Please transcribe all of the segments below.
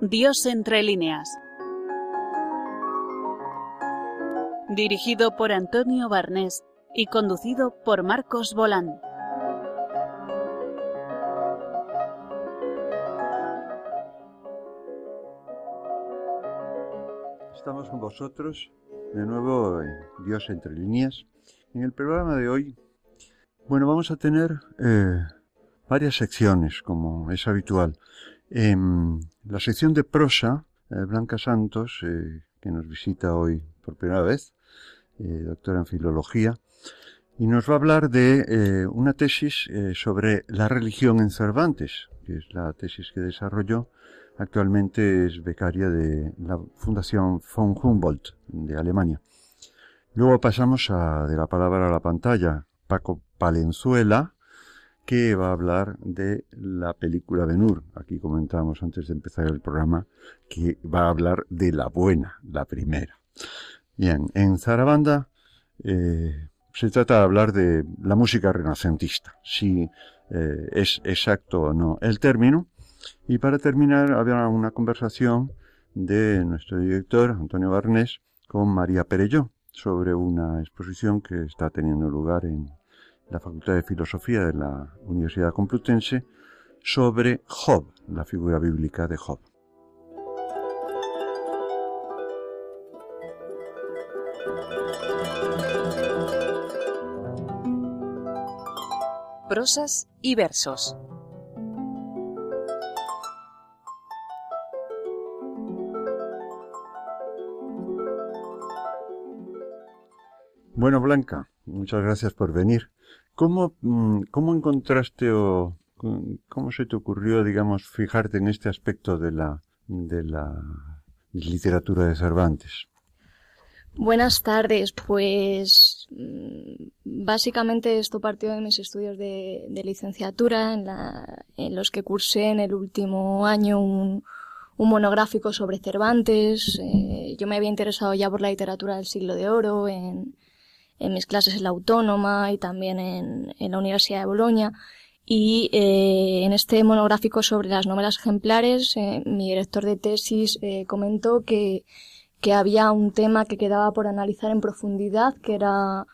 Dios entre líneas. Dirigido por Antonio Barnés y conducido por Marcos Bolán. Estamos con vosotros de nuevo en Dios entre líneas. En el programa de hoy, bueno, vamos a tener eh, varias secciones, como es habitual. En la sección de prosa, eh, Blanca Santos, eh, que nos visita hoy por primera vez, doctora en filología, y nos va a hablar de una tesis sobre la religión en Cervantes, que es la tesis que desarrolló Actualmente es becaria de la Fundación von Humboldt de Alemania. Luego pasamos a, de la palabra a la pantalla, Paco Palenzuela, que va a hablar de la película Ben-Hur. Aquí comentamos antes de empezar el programa que va a hablar de la buena, la primera. Bien, en Zarabanda eh, se trata de hablar de la música renacentista, si eh, es exacto o no el término, y para terminar, había una conversación de nuestro director, Antonio Barnés, con María Perelló sobre una exposición que está teniendo lugar en la Facultad de Filosofía de la Universidad Complutense sobre Job, la figura bíblica de Job. Prosas y versos. Bueno, Blanca, muchas gracias por venir. ¿Cómo, mm, cómo encontraste o cómo se te ocurrió, digamos, fijarte en este aspecto de la, de la literatura de Cervantes? Buenas tardes, pues mm, básicamente esto partió de mis estudios de, licenciatura en, la, en, los que cursé en el último año un, un monográfico sobre Cervantes. Eh, yo me había interesado ya por la literatura del siglo de oro, en, en mis clases en la Autónoma y también en, en la Universidad de Bolonia. Y eh, en este monográfico sobre las novelas ejemplares, eh, mi director de tesis eh, comentó que, que había un tema que quedaba por analizar en profundidad, que era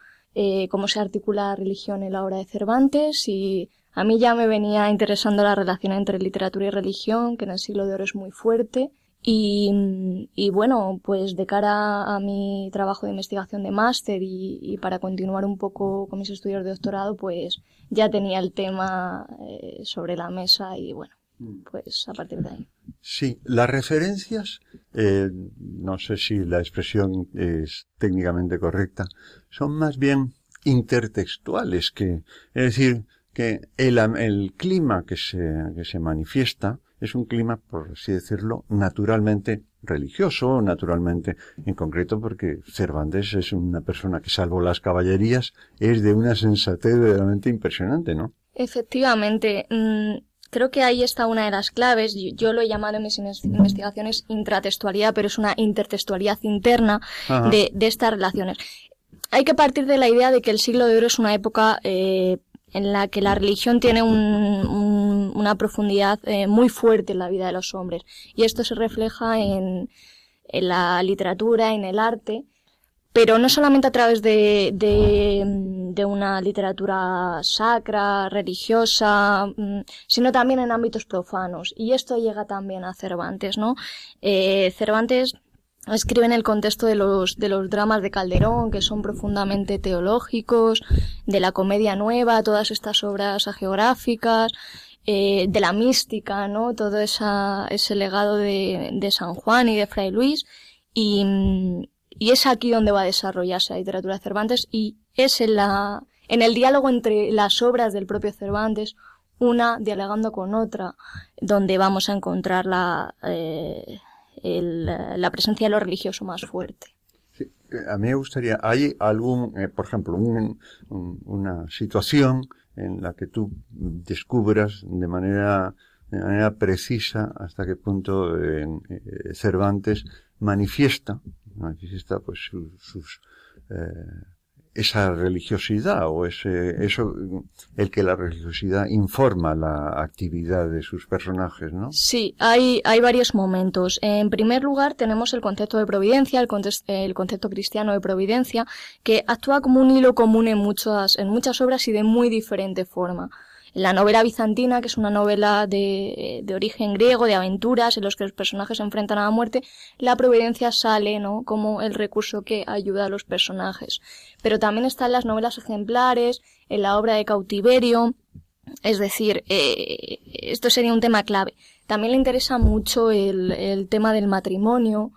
cómo se articula la religión en la obra de Cervantes y a mí ya me venía interesando la relación entre literatura y religión, que en el siglo de oro es muy fuerte. Y, y, bueno, pues de cara a mi trabajo de investigación de máster y, para continuar un poco con mis estudios de doctorado, pues ya tenía el tema eh, sobre la mesa y bueno, mm. pues a partir de ahí. Sí, las referencias, eh, no sé si la expresión es técnicamente correcta, son más bien intertextuales que, es decir, que el, el clima que se, que se manifiesta es un clima, por así decirlo, naturalmente religioso, naturalmente en concreto porque Cervantes es una persona que salvo las caballerías es de una sensatez realmente impresionante, ¿no? Efectivamente. Mm, creo que ahí está una de las claves. Yo, lo he llamado en mis investigaciones intratextualidad, pero es una intertextualidad interna de, estas relaciones. Hay que partir de la idea de que el siglo de oro es una época eh, en la que la religión tiene una profundidad eh, muy fuerte en la vida de los hombres. Y esto se refleja en, la literatura, en el arte, pero no solamente a través de, de, una literatura sacra, religiosa, mm, sino también en ámbitos profanos. Y esto llega también a Cervantes, ¿no? Eh, Cervantes escribe en el contexto de los, de los dramas de Calderón, que son profundamente teológicos, de la comedia nueva, todas estas obras geográficas, eh, de la mística, ¿no? Todo esa, ese legado de, de San Juan y de Fray Luis. Y, y es aquí donde va a desarrollarse la literatura de Cervantes y es en la, en el diálogo entre las obras del propio Cervantes, una dialogando con otra, donde vamos a encontrar la, eh, el, la presencia de lo religioso más fuerte. A mí me gustaría, ¿hay algún, eh, por ejemplo, un, una situación en la que tú descubras de manera, de manera precisa hasta qué punto eh, Cervantes manifiesta, manifiesta pues sus, eh, esa religiosidad o ese, eso, el que la religiosidad informa la actividad de sus personajes, ¿no? Sí, hay, hay varios momentos. En primer lugar, tenemos el concepto de providencia, el, el concepto cristiano de providencia, que actúa como un hilo común en muchas, en muchas obras y de muy diferente forma. La novela bizantina, que es una novela de, de, origen griego, de aventuras, en los que los personajes se enfrentan a la muerte, la providencia sale, ¿no? Como el recurso que ayuda a los personajes. Pero también están las novelas ejemplares, en la obra de cautiverio, es decir, eh, esto sería un tema clave. También le interesa mucho el, el tema del matrimonio,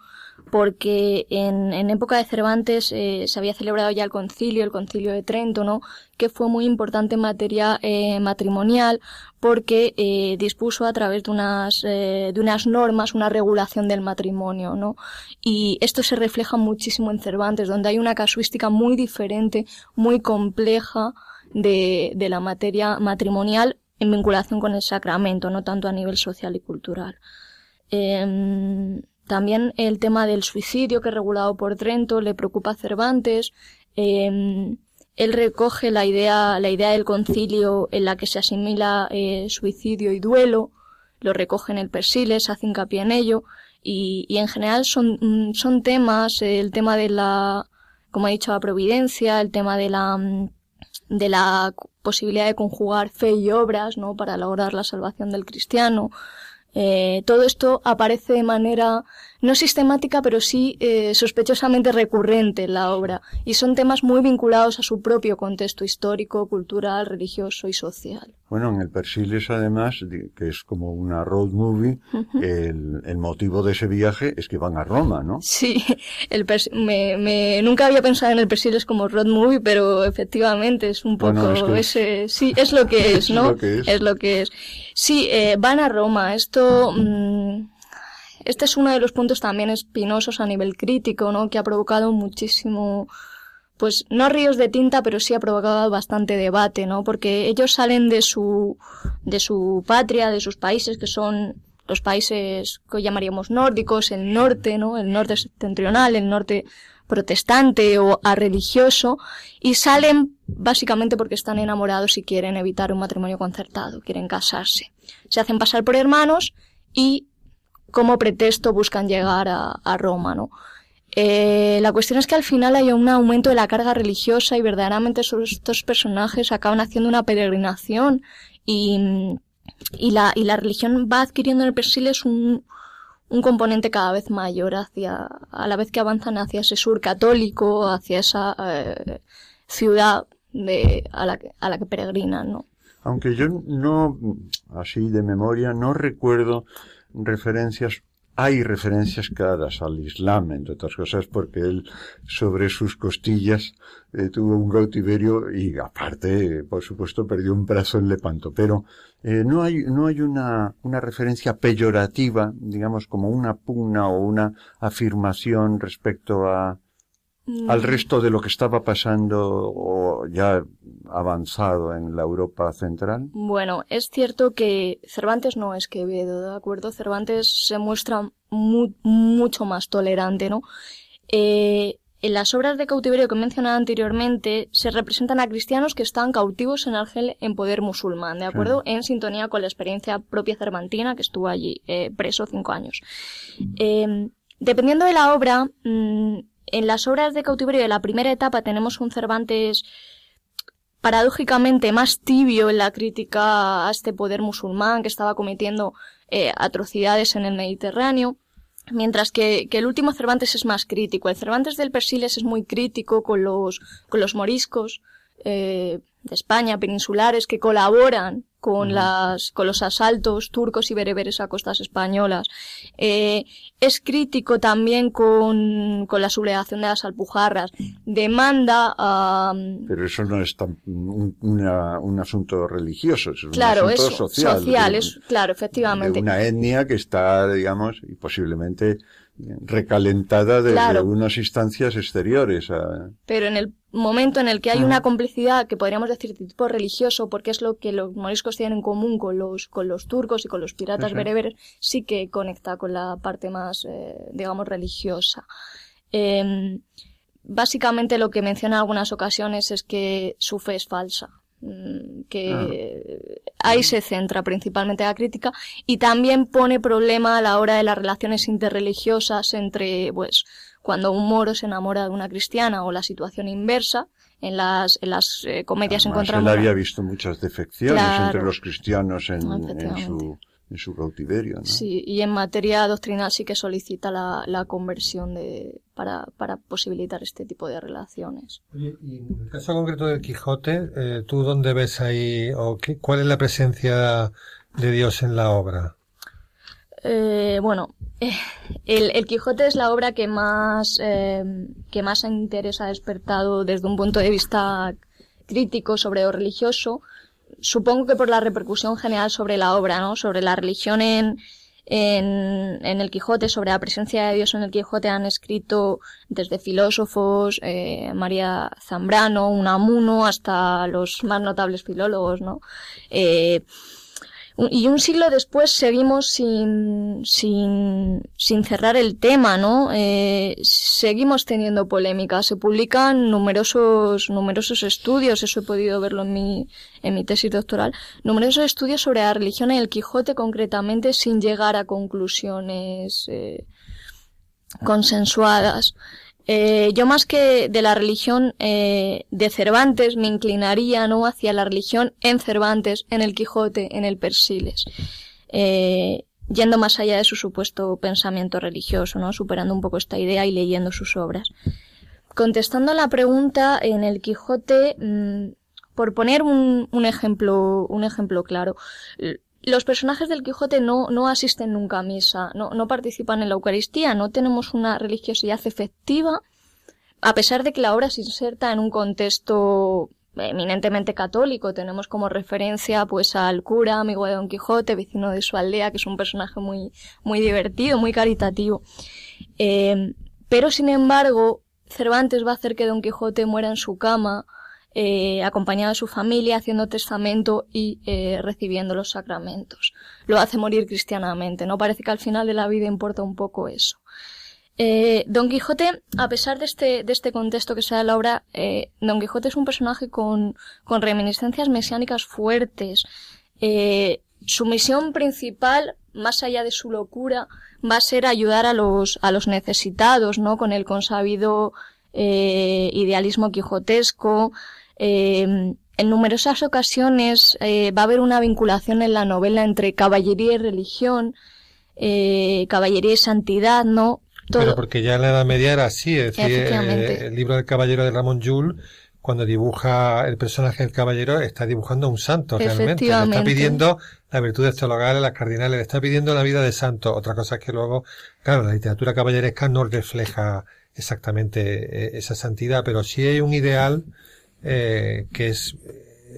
porque en, en época de Cervantes eh, se había celebrado ya el concilio, el concilio de Trento, ¿no? que fue muy importante en materia eh, matrimonial porque eh, dispuso a través de unas, eh, de unas normas una regulación del matrimonio, ¿no? Y esto se refleja muchísimo en Cervantes, donde hay una casuística muy diferente, muy compleja de, de la materia matrimonial en vinculación con el sacramento, no tanto a nivel social y cultural. Eh, también el tema del suicidio, que es regulado por Trento, le preocupa a Cervantes. Eh, él recoge la idea, la idea del concilio en la que se asimila eh, suicidio y duelo, lo recoge en el Persiles, hace hincapié en ello, y, y en general son, son temas, el tema de la, como ha dicho, la providencia, el tema de la, de la posibilidad de conjugar fe y obras, ¿no? Para lograr la salvación del cristiano, eh, todo esto aparece de manera no sistemática, pero sí eh, sospechosamente recurrente en la obra, y son temas muy vinculados a su propio contexto histórico, cultural, religioso y social. Bueno, en el Persiles, además, que es como una road movie, el, el, motivo de ese viaje es que van a Roma, ¿no? Sí, el me, me, nunca había pensado en el Persiles como road movie, pero efectivamente es un poco bueno, es que ese... Sí, es lo que es, ¿no? es, lo que es. es lo que es. Sí, eh, van a Roma. Esto... Mmm, este es uno de los puntos también espinosos a nivel crítico, ¿no? Que ha provocado muchísimo, pues no ríos de tinta, pero sí ha provocado bastante debate, ¿no? Porque ellos salen de su, de su patria, de sus países, que son los países que llamaríamos nórdicos, el norte, ¿no? El norte septentrional, el norte protestante o a religioso, y salen básicamente porque están enamorados y quieren evitar un matrimonio concertado, quieren casarse. Se hacen pasar por hermanos y como pretexto buscan llegar a, Roma, ¿no? Eh, la cuestión es que al final hay un aumento de la carga religiosa y verdaderamente estos personajes acaban haciendo una peregrinación y, la, religión va adquiriendo en el Persiles un, un componente cada vez mayor hacia, a la vez que avanzan hacia ese sur católico, hacia esa eh, ciudad de, a, la, a la que peregrinan, ¿no? Aunque yo no, así de memoria, no recuerdo referencias, hay referencias claras al Islam, entre otras cosas, porque él sobre sus costillas eh, tuvo un cautiverio y aparte, por supuesto, perdió un brazo en Lepanto. Pero eh, no hay, no hay una, una referencia peyorativa, digamos, como una pugna o una afirmación respecto a, al resto de lo que estaba pasando o ya avanzado en la Europa central? Bueno, es cierto que Cervantes no es Quevedo, ¿de acuerdo? Cervantes se muestra mu mucho más tolerante, ¿no? Eh, en las obras de cautiverio que mencionaba anteriormente se representan a cristianos que están cautivos en Argel en poder musulmán, ¿de acuerdo? Sí. En sintonía con la experiencia propia cervantina que estuvo allí eh, preso cinco años. Eh, dependiendo de la obra, mmm, en las obras de cautiverio de la primera etapa tenemos un Cervantes paradójicamente más tibio en la crítica a este poder musulmán que estaba cometiendo eh, atrocidades en el Mediterráneo, mientras que, el último Cervantes es más crítico. El Cervantes del Persiles es muy crítico con los, con los moriscos eh, de España, peninsulares, que colaboran con, las, con los asaltos turcos y bereberes a costas españolas. Eh, es crítico también con, con la sublevación de las alpujarras. Demanda a... Pero eso no es tan, un, una, un asunto religioso, es un claro, asunto social. social de, es, claro, efectivamente. De una etnia que está, digamos, y posiblemente recalentada desde Claro. unas instancias exteriores. A... Pero en el momento en el que hay una complicidad que podríamos decir de tipo religioso, porque es lo que los moriscos tienen en común con los, con los turcos y con los piratas bereberes, sí que conecta con la parte más, eh, digamos, religiosa. Eh, básicamente lo que menciona en algunas ocasiones es que su fe es falsa mm, que ah. ahí se centra principalmente la crítica y también pone problema a la hora de las relaciones interreligiosas entre pues cuando un moro se enamora de una cristiana o la situación inversa en las, en las eh, comedias encontramos. Él había visto muchas defecciones entre los cristianos en, en, su, en su cautiverio. ¿no? Sí, y en materia doctrinal sí que solicita la, la conversión de, para, para posibilitar este tipo de relaciones. Oye, y en el caso concreto del Quijote, eh, ¿tú dónde ves ahí, o qué, cuál es la presencia de Dios en la obra? Eh, bueno, eh, el, el, Quijote es la obra que más, eh, que más interés ha despertado desde un punto de vista crítico sobre lo religioso. Supongo que por la repercusión general sobre la obra, ¿no? Sobre la religión en, en, en el Quijote, sobre la presencia de Dios en el Quijote han escrito desde filósofos, eh, María Zambrano, Unamuno, hasta los más notables filólogos, ¿no? Eh, y un siglo después seguimos sin, sin, sin cerrar el tema, ¿no? Eh, seguimos teniendo polémica. Se publican numerosos, numerosos estudios, eso he podido verlo en mi, en mi tesis doctoral, numerosos estudios sobre la religión y el Quijote concretamente sin llegar a conclusiones eh, consensuadas. Eh, yo más que de la religión eh, de Cervantes me inclinaría no hacia la religión en Cervantes, en el Quijote, en el Persiles, eh, yendo más allá de su supuesto pensamiento religioso, no superando un poco esta idea y leyendo sus obras. Contestando a la pregunta en el Quijote, mm, por poner un, un ejemplo, un ejemplo claro, los personajes del Quijote no, no asisten nunca a misa, no, no participan en la Eucaristía, no tenemos una religiosidad efectiva, a pesar de que la obra se inserta en un contexto eminentemente católico. Tenemos como referencia pues al cura, amigo de Don Quijote, vecino de su aldea, que es un personaje muy, muy divertido, muy caritativo. Eh, pero sin embargo, Cervantes va a hacer que Don Quijote muera en su cama, eh, acompañado de su familia, haciendo testamento y eh, recibiendo los sacramentos. Lo hace morir cristianamente, ¿no? Parece que al final de la vida importa un poco eso. Eh, Don Quijote, a pesar de este, de este contexto que se da la obra, eh, Don Quijote es un personaje con, con reminiscencias mesiánicas fuertes. Eh, su misión principal, más allá de su locura, va a ser ayudar a los, a los necesitados, ¿no? Con el consabido eh, idealismo quijotesco, eh, en numerosas ocasiones eh, va a haber una vinculación en la novela entre caballería y religión, eh, caballería y santidad, ¿no? Todo... Pero porque ya en la Edad Media era así, es decir, eh, el libro del caballero de Ramón Llull, cuando dibuja el personaje del caballero, está dibujando a un santo realmente. Le está pidiendo las virtudes teologales, las cardinales, le está pidiendo la vida de santo. Otra cosa es que luego, claro, la literatura caballeresca no refleja exactamente eh, esa santidad, pero sí hay un ideal eh, que es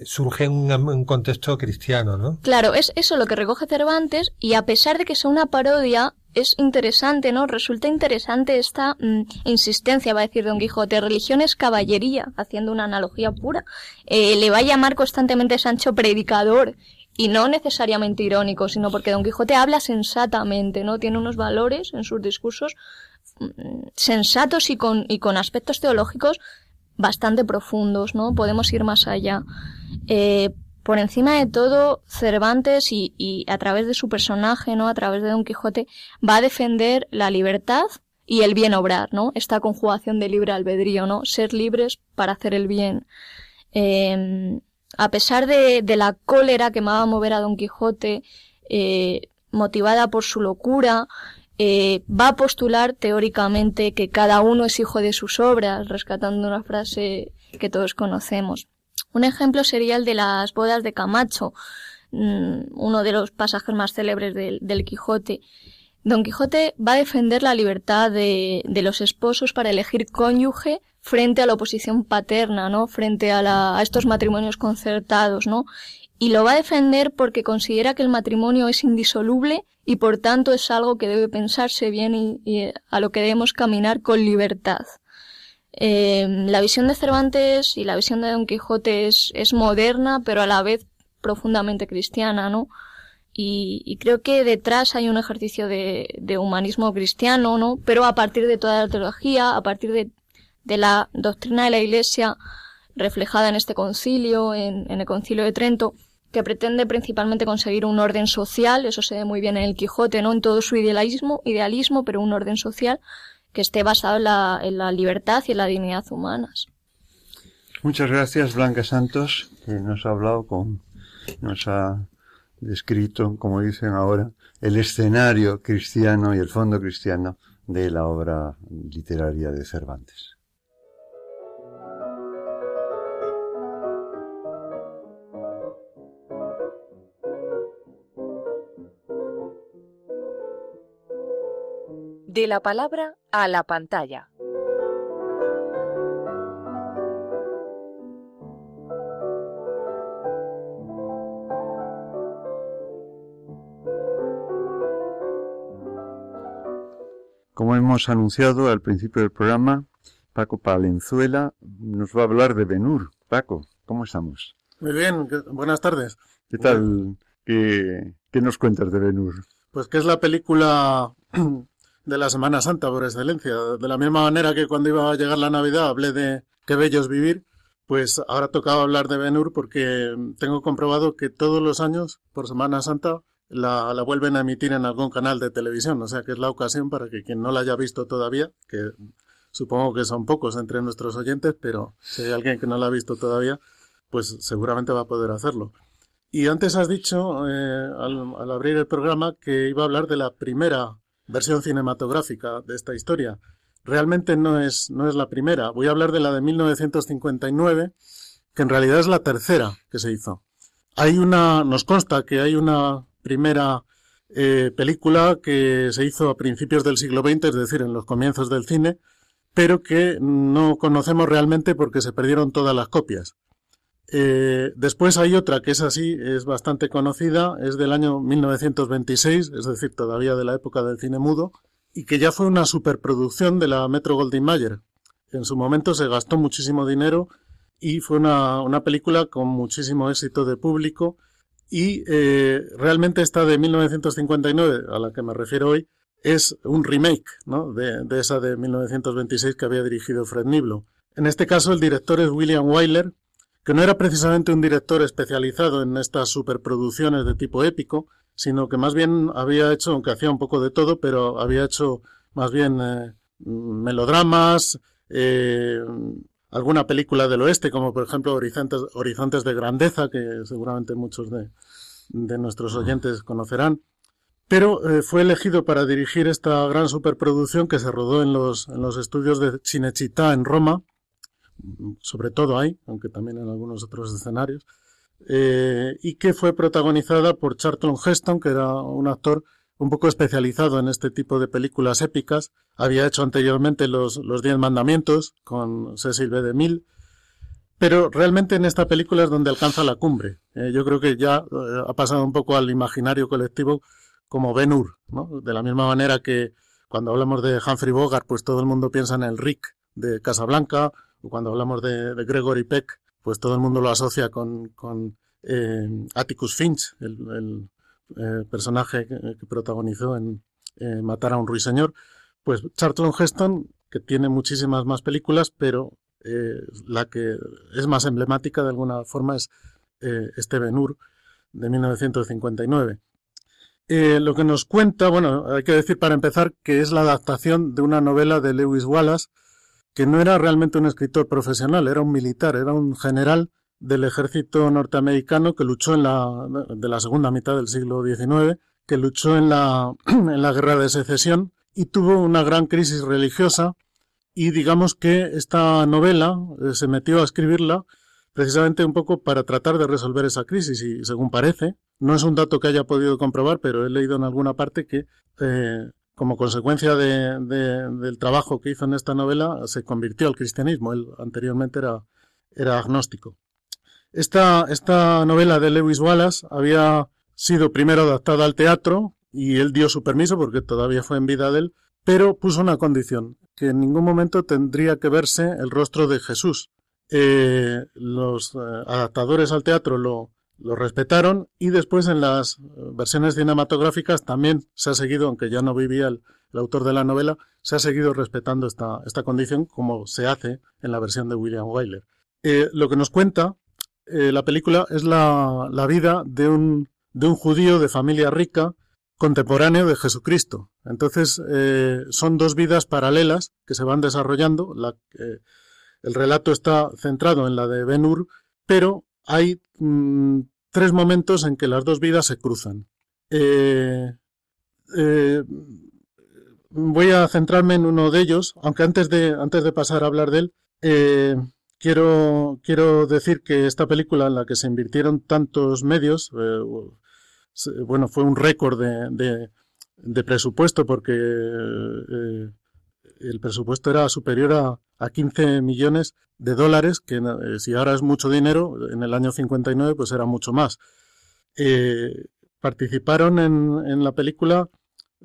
surge en un, contexto cristiano, ¿no? Claro, es eso lo que recoge Cervantes y a pesar de que sea una parodia, es interesante, ¿no? Resulta interesante esta mm, insistencia, va a decir Don Quijote, religión es caballería, haciendo una analogía pura. Eh, le va a llamar constantemente Sancho predicador y no necesariamente irónico, sino porque Don Quijote habla sensatamente, ¿no? Tiene unos valores en sus discursos mm, sensatos y con, y con aspectos teológicos bastante profundos, ¿no? Podemos ir más allá. Eh, por encima de todo, Cervantes y, a través de su personaje, ¿no? A través de Don Quijote, va a defender la libertad y el bien obrar, ¿no? Esta conjugación de libre albedrío, ¿no? Ser libres para hacer el bien. Eh, a pesar de, la cólera que va a mover a Don Quijote, eh, motivada por su locura, eh, va a postular teóricamente que cada uno es hijo de sus obras, rescatando una frase que todos conocemos. Un ejemplo sería el de las bodas de Camacho, mm, uno de los pasajes más célebres del, Quijote. Don Quijote va a defender la libertad de, de, los esposos para elegir cónyuge frente a la oposición paterna, ¿no? Frente a, la, a estos matrimonios concertados, ¿no? Y lo va a defender porque considera que el matrimonio es indisoluble y por tanto es algo que debe pensarse bien y, y a lo que debemos caminar con libertad. Eh, la visión de Cervantes y la visión de Don Quijote es, moderna, pero a la vez profundamente cristiana, ¿no? Y, creo que detrás hay un ejercicio de, humanismo cristiano, ¿no? Pero a partir de toda la teología, a partir de la doctrina de la Iglesia reflejada en este concilio, en, el concilio de Trento, que pretende principalmente conseguir un orden social, eso se ve muy bien en el Quijote, ¿no? En todo su idealismo, idealismo, pero un orden social que esté basado en la, en la libertad y en la dignidad humanas. Muchas gracias, Blanca Santos, que nos ha hablado con, nos ha descrito, como dicen ahora, el escenario cristiano y el fondo cristiano de la obra literaria de Cervantes. De la palabra a la pantalla. Como hemos anunciado al principio del programa, Paco Palenzuela nos va a hablar de Benur. Paco, ¿cómo estamos? Muy bien, buenas tardes. ¿Qué tal? ¿Qué, nos cuentas de Benur? Pues que es la película de la Semana Santa por excelencia. De la misma manera que cuando iba a llegar la Navidad hablé de qué bello es vivir, pues ahora tocaba hablar de Benur porque tengo comprobado que todos los años, por Semana Santa, la, la, vuelven a emitir en algún canal de televisión. O sea que es la ocasión para que quien no la haya visto todavía, que supongo que son pocos entre nuestros oyentes, pero si hay alguien que no la ha visto todavía, pues seguramente va a poder hacerlo. Y antes has dicho, eh, al, al, abrir el programa, que iba a hablar de la primera versión cinematográfica de esta historia. Realmente no es, no es la primera. Voy a hablar de la de 1959, que en realidad es la tercera que se hizo. Hay una, nos consta que hay una primera eh, película que se hizo a principios del siglo XX, es decir, en los comienzos del cine, pero que no conocemos realmente porque se perdieron todas las copias. Eh, después hay otra que es así, es bastante conocida, es del año 1926, es decir, todavía de la época del cine mudo, y que ya fue una superproducción de la Metro Goldwyn Mayer. En su momento se gastó muchísimo dinero y fue una, una película con muchísimo éxito de público y eh, realmente esta de 1959, a la que me refiero hoy, es un remake ¿no? de, de, esa de 1926 que había dirigido Fred Niblo. En este caso el director es William Wyler, que no era precisamente un director especializado en estas superproducciones de tipo épico, sino que más bien había hecho, aunque hacía un poco de todo, pero había hecho más bien eh, melodramas, eh, alguna película del oeste, como por ejemplo Horizontes, Horizontes de Grandeza, que seguramente muchos de, de nuestros oyentes conocerán. Pero eh, fue elegido para dirigir esta gran superproducción que se rodó en los, en los estudios de Cinecittà en Roma, sobre todo ahí, aunque también en algunos otros escenarios, eh, y que fue protagonizada por Charlton Heston, que era un actor un poco especializado en este tipo de películas épicas. Había hecho anteriormente los, Diez Mandamientos con Cecil B. DeMille, pero realmente en esta película es donde alcanza la cumbre. Eh, yo creo que ya eh, ha pasado un poco al imaginario colectivo como Ben Hur. De la misma manera que cuando hablamos de Humphrey Bogart, pues todo el mundo piensa en el Rick de Casablanca, cuando hablamos de, Gregory Peck, pues todo el mundo lo asocia con, eh, Atticus Finch, el, eh, personaje que, protagonizó en eh, Matar a un ruiseñor, pues Charlton Heston, que tiene muchísimas más películas, pero la que es más emblemática de alguna forma es este Ben Hur de 1959. lo que nos cuenta, bueno, hay que decir para empezar que es la adaptación de una novela de Lewis Wallace, que no era realmente un escritor profesional, era un militar, era un general del ejército norteamericano que luchó en la, de la segunda mitad del siglo XIX, que luchó en la, en la guerra de secesión y tuvo una gran crisis religiosa. Y digamos que esta novela eh, se metió a escribirla precisamente un poco para tratar de resolver esa crisis y según parece, no es un dato que haya podido comprobar, pero he leído en alguna parte que eh, como consecuencia de, del trabajo que hizo en esta novela se convirtió al cristianismo. Él anteriormente era, era agnóstico. Esta, esta novela de Lewis Wallace había sido primero adaptada al teatro y él dio su permiso porque todavía fue en vida de él, pero puso una condición, que en ningún momento tendría que verse el rostro de Jesús. Eh, los eh, adaptadores al teatro lo, lo respetaron y después en las versiones cinematográficas también se ha seguido, aunque ya no vivía el, autor de la novela, se ha seguido respetando esta, esta condición como se hace en la versión de William Wyler. Eh, lo que nos cuenta eh, la película es la, la vida de un, de un judío de familia rica contemporáneo de Jesucristo. Entonces, eh, son dos vidas paralelas que se van desarrollando. La, el relato está centrado en la de Ben Hur, pero hay mm, tres momentos en que las dos vidas se cruzan. Eh, eh, voy a centrarme en uno de ellos, aunque antes de, antes de pasar a hablar de él, eh, quiero, quiero decir que esta película en la que se invirtieron tantos medios, bueno, fue un récord de, de, presupuesto porque el presupuesto era superior a, a 15 millones de dólares, que si ahora es mucho dinero, en el año 59 pues era mucho más. Eh, participaron en, en, la película,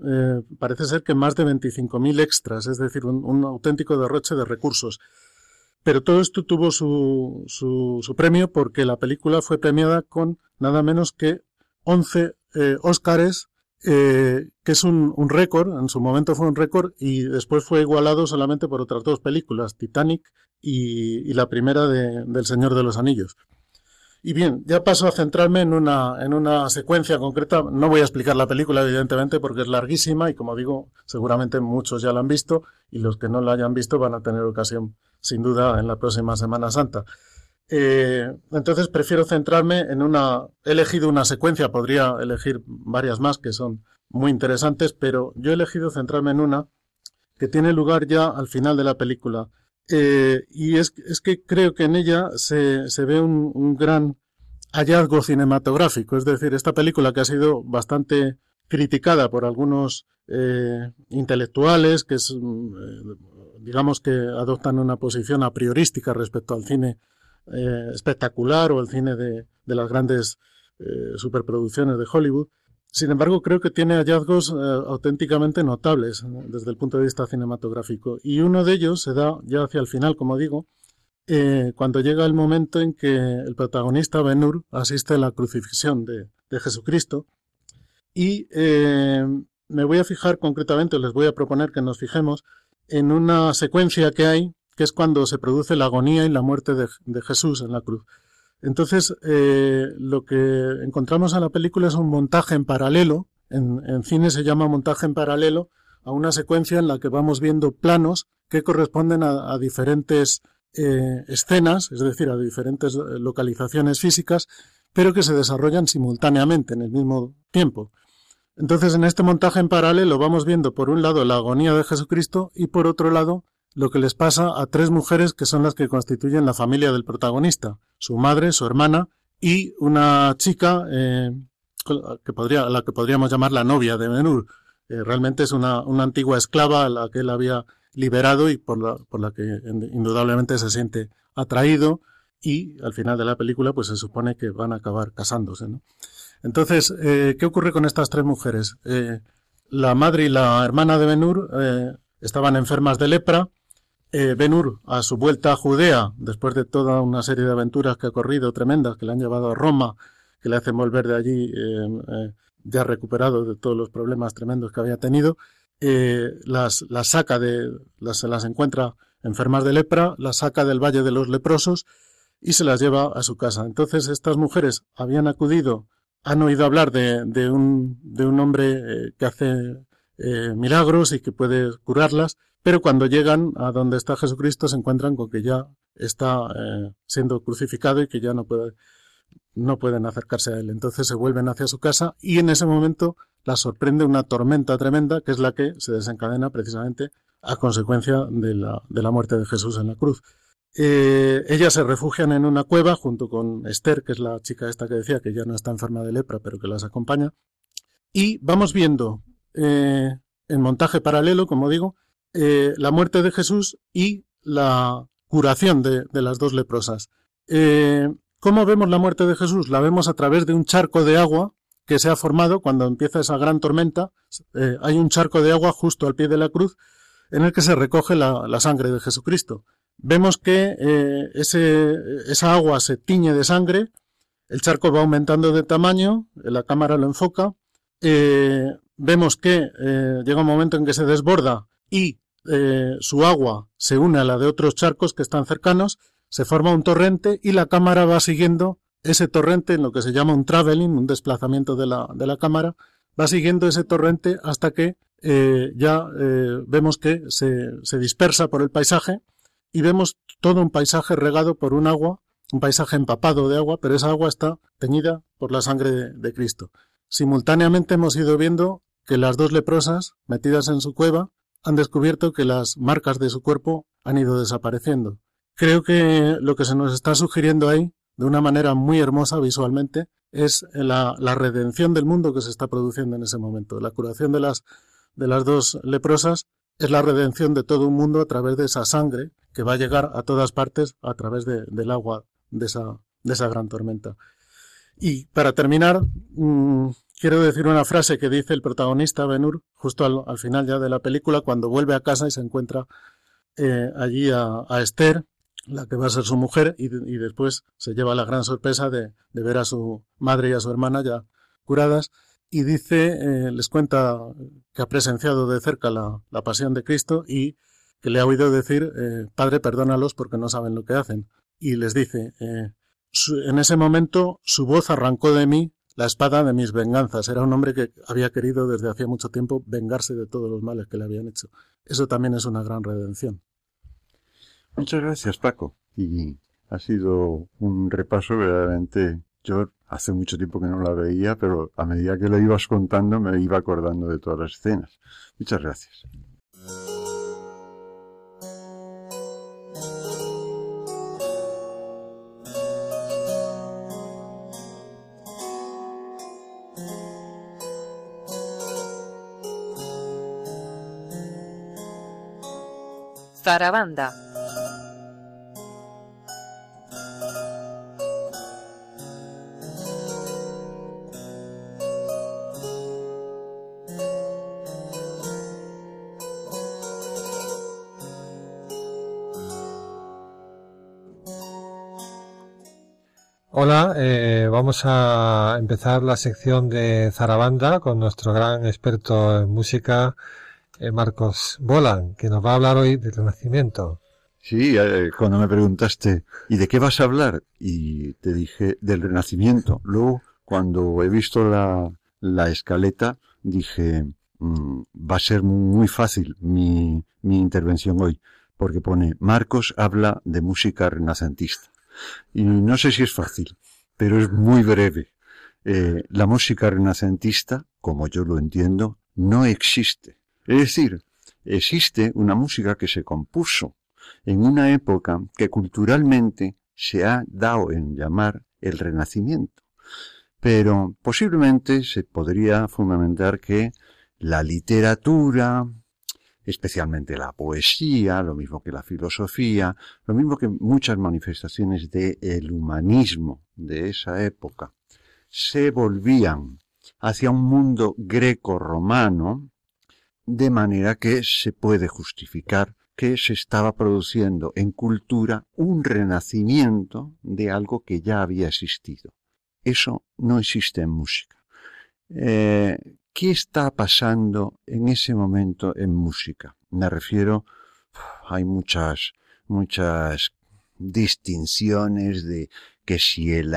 eh, parece ser que más de 25.000 extras, es decir, un, auténtico derroche de recursos. Pero todo esto tuvo su, su, su, premio porque la película fue premiada con nada menos que 11 eh, Óscares, eh, que es un, un récord, en su momento fue un récord y después fue igualado solamente por otras dos películas, Titanic y, y la primera de, del Señor de los Anillos. Y bien, ya paso a centrarme en una, en una secuencia concreta. No voy a explicar la película, evidentemente, porque es larguísima y, como digo, seguramente muchos ya la han visto y los que no la hayan visto van a tener ocasión, sin duda, en la próxima Semana Santa. Eh, entonces prefiero centrarme en una. He elegido una secuencia, podría elegir varias más que son muy interesantes, pero yo he elegido centrarme en una que tiene lugar ya al final de la película. Eh, y es, es, que creo que en ella se, se ve un, gran hallazgo cinematográfico. Es decir, esta película que ha sido bastante criticada por algunos eh, intelectuales que es, eh, digamos que adoptan una posición a priorística respecto al cine eh, espectacular o el cine de, las grandes eh, superproducciones de Hollywood. Sin embargo, creo que tiene hallazgos eh, auténticamente notables desde el punto de vista cinematográfico. Y uno de ellos se da ya hacia el final, como digo, cuando llega el momento en que el protagonista Ben asiste a la crucifixión de, de Jesucristo. Y me voy a fijar concretamente, les voy a proponer que nos fijemos en una secuencia que hay, que es cuando se produce la agonía y la muerte de, Jesús en la cruz. Entonces, eh, lo que encontramos en la película es un montaje en paralelo, en, en, cine se llama montaje en paralelo, a una secuencia en la que vamos viendo planos que corresponden a, a diferentes eh, escenas, es decir, a diferentes eh, localizaciones físicas, pero que se desarrollan simultáneamente en el mismo tiempo. Entonces, en este montaje en paralelo vamos viendo por un lado la agonía de Jesucristo y por otro lado lo que les pasa a tres mujeres que son las que constituyen la familia del protagonista, su madre, su hermana y una chica eh, que podría, la que podríamos llamar la novia de Menur. Eh, realmente es una, una, antigua esclava a la que él había liberado y por la, por la que indudablemente se siente atraído y al final de la película pues se supone que van a acabar casándose. Entonces, eh, ¿qué ocurre con estas tres mujeres? La madre y la hermana de Benur estaban enfermas de lepra eh, Benur, a su vuelta a Judea, después de toda una serie de aventuras que ha corrido tremendas, que le han llevado a Roma, que le hacen volver de allí eh, eh, ya recuperado de todos los problemas tremendos que había tenido, las, las saca de, las, las encuentra enfermas de lepra, las saca del Valle de los Leprosos y se las lleva a su casa. Entonces estas mujeres habían acudido, han oído hablar de, de, un, de un hombre que hace milagros y que puede curarlas, pero cuando llegan a donde está Jesucristo se encuentran con que ya está eh, siendo crucificado y que ya no no pueden acercarse a él. Entonces se vuelven hacia su casa y en ese momento la sorprende una tormenta tremenda que es la que se desencadena precisamente a consecuencia de la, de la muerte de Jesús en la cruz. Eh, ellas se refugian en una cueva junto con Esther, que es la chica esta que decía que ya no está enferma de lepra, pero que las acompaña. Y vamos viendo eh, en montaje paralelo, como digo, eh, la muerte de Jesús y la curación de, de las dos leprosas. Eh, ¿Cómo vemos la muerte de Jesús? La vemos a través de un charco de agua que se ha formado cuando empieza esa gran tormenta. Eh, hay un charco de agua justo al pie de la cruz en el que se recoge la, la sangre de Jesucristo. Vemos que ese, esa agua se tiñe de sangre, el charco va aumentando de tamaño, la cámara lo enfoca, vemos que llega un momento en que se desborda y eh, su agua se une a la de otros charcos que están cercanos, se forma un torrente y la cámara va siguiendo ese torrente en lo que se llama un traveling, un desplazamiento de la, de la cámara, va siguiendo ese torrente hasta que eh, ya eh, vemos que se, se dispersa por el paisaje y vemos todo un paisaje regado por un agua, un paisaje empapado de agua, pero esa agua está teñida por la sangre de, Cristo. Simultáneamente hemos ido viendo que las dos leprosas, metidas en su cueva, han descubierto que las marcas de su cuerpo han ido desapareciendo. Creo que lo que se nos está sugiriendo ahí, de una manera muy hermosa visualmente, es la, la redención del mundo que se está produciendo en ese momento. La curación de las, de las dos leprosas es la redención de todo un mundo a través de esa sangre que va a llegar a todas partes a través de, del agua de esa, de esa gran tormenta. Y para terminar, mmm, quiero decir una frase que dice el protagonista Benur justo al, al, final ya de la película cuando vuelve a casa y se encuentra eh, allí a, Esther, la que va a ser su mujer, y, después se lleva la gran sorpresa de, ver a su madre y a su hermana ya curadas. Y dice, eh, les cuenta que ha presenciado de cerca la, pasión de Cristo y que le ha oído decir, eh, Padre, perdónalos porque no saben lo que hacen. Y les dice, en ese momento su voz arrancó de mí la espada de mis venganzas. Era un hombre que había querido desde hacía mucho tiempo vengarse de todos los males que le habían hecho. Eso también es una gran redención. Muchas gracias, Paco. Y ha sido un repaso verdaderamente. Yo hace mucho tiempo que no la veía, pero a medida que lo ibas contando me iba acordando de todas las escenas. Muchas gracias. Zarabanda. Hola, eh, vamos a empezar la sección de Zarabanda con nuestro gran experto en música, eh, Marcos Bolan, que nos va a hablar hoy del Renacimiento. Sí, eh, cuando me preguntaste, ¿y de qué vas a hablar? Y te dije del Renacimiento. Luego, cuando he visto la, la escaleta, dije, mmm, va a ser muy fácil mi, mi intervención hoy, porque pone, Marcos habla de música renacentista. Y no sé si es fácil, pero es muy breve. Eh, la música renacentista, como yo lo entiendo, no existe. Es decir, existe una música que se compuso en una época que culturalmente se ha dado en llamar el Renacimiento. Pero posiblemente se podría fundamentar que la literatura, especialmente la poesía, lo mismo que la filosofía, lo mismo que muchas manifestaciones del humanismo de esa época, se volvían hacia un mundo greco-romano de manera que se puede justificar que se estaba produciendo en cultura un renacimiento de algo que ya había existido. Eso no existe en música. Eh, ¿Qué está pasando en ese momento en música? Me refiero, hay muchas, muchas distinciones de que si el,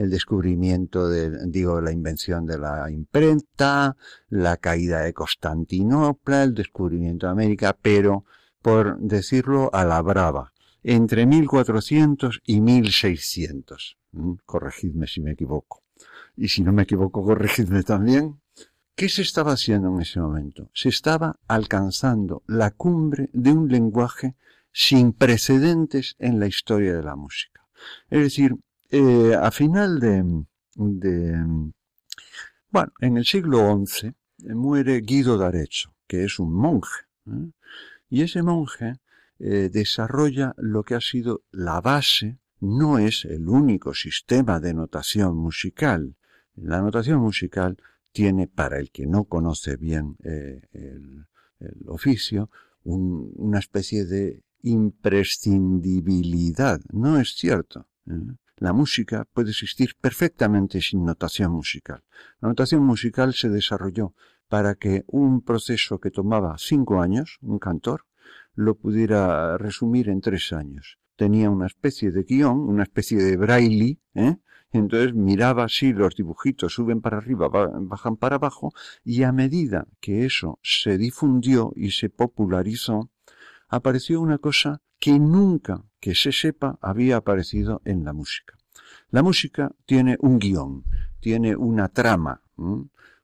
el descubrimiento de, digo, la invención de la imprenta, la caída de Constantinopla, el descubrimiento de América, pero, por decirlo a la brava, entre 1400 y 1600. ¿Mm? Corregidme si me equivoco. Y si no me equivoco, corregidme también. ¿Qué se estaba haciendo en ese momento? Se estaba alcanzando la cumbre de un lenguaje sin precedentes en la historia de la música. Es decir, eh, a final de, bueno, en el siglo XI eh, muere Guido d'Arezzo, que es un monje, ¿eh? y ese monje desarrolla lo que ha sido la base, no es el único sistema de notación musical. La notación musical tiene, para el que no conoce bien el, oficio, un, una especie de imprescindibilidad. No es cierto. La música puede existir perfectamente sin notación musical. La notación musical se desarrolló para que un proceso que tomaba cinco años, un cantor, lo pudiera resumir en tres años. Tenía una especie de guion, una especie de braille, ¿eh? Entonces miraba así los dibujitos, suben para arriba, bajan para abajo, y a medida que eso se difundió y se popularizó, apareció una cosa que nunca, que se sepa, había aparecido en la música. La música tiene un guion, tiene una trama.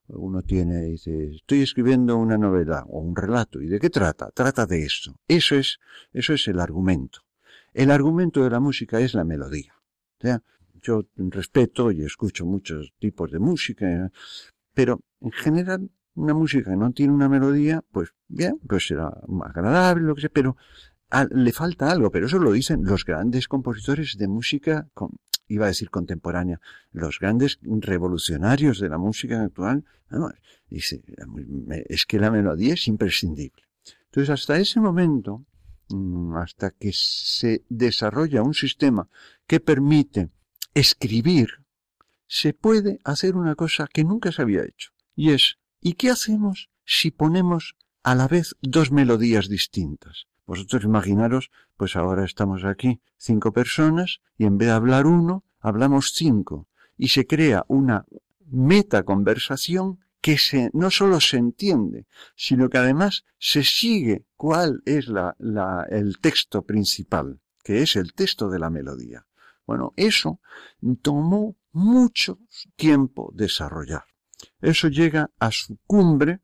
Uno tiene, dice, estoy escribiendo una novela o un relato. ¿Y de qué trata? Trata de esto. Eso es, eso es el argumento. El argumento de la música es la melodía. O sea, yo respeto y escucho muchos tipos de música, pero en general una música que no tiene una melodía, pues bien, pues será agradable, lo que sea, pero le falta algo, pero eso lo dicen los grandes compositores de música, iba a decir contemporánea, los grandes revolucionarios de la música actual, dice, es que la melodía es imprescindible. Entonces, hasta ese momento, mm, hasta que se desarrolla un sistema que permite escribir, se puede hacer una cosa que nunca se había hecho. Y es, ¿y qué hacemos si ponemos a la vez dos melodías distintas? Vosotros imaginaros, pues ahora estamos aquí cinco personas y en vez de hablar uno, hablamos cinco. Y se crea una metaconversación que no solo se entiende, sino que además se sigue cuál es la, el texto principal, que es el texto de la melodía. Bueno, eso tomó mucho tiempo desarrollar. Eso llega a su cumbre,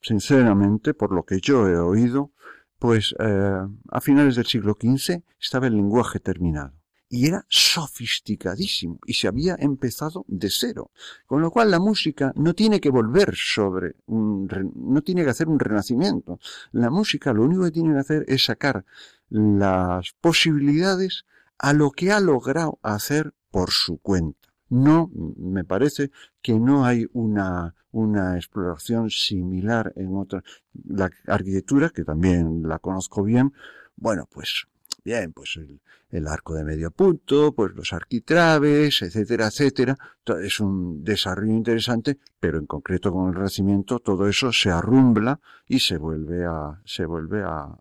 sinceramente, por lo que yo he oído, pues eh, a finales del siglo XV estaba el lenguaje terminado. Y era sofisticadísimo y se había empezado de cero. Con lo cual la música no tiene que volver sobre un, no tiene que hacer un renacimiento. La música lo único que tiene que hacer es sacar las posibilidades a lo que ha logrado hacer por su cuenta. No, me parece que no hay una, una exploración similar en otra. La arquitectura, que también la conozco bien, bueno, pues bien, pues el, el, arco de medio punto, pues los arquitraves, etcétera, etcétera. Es un desarrollo interesante, pero en concreto con el Renacimiento todo eso se arrumbla y se vuelve a, se vuelve a,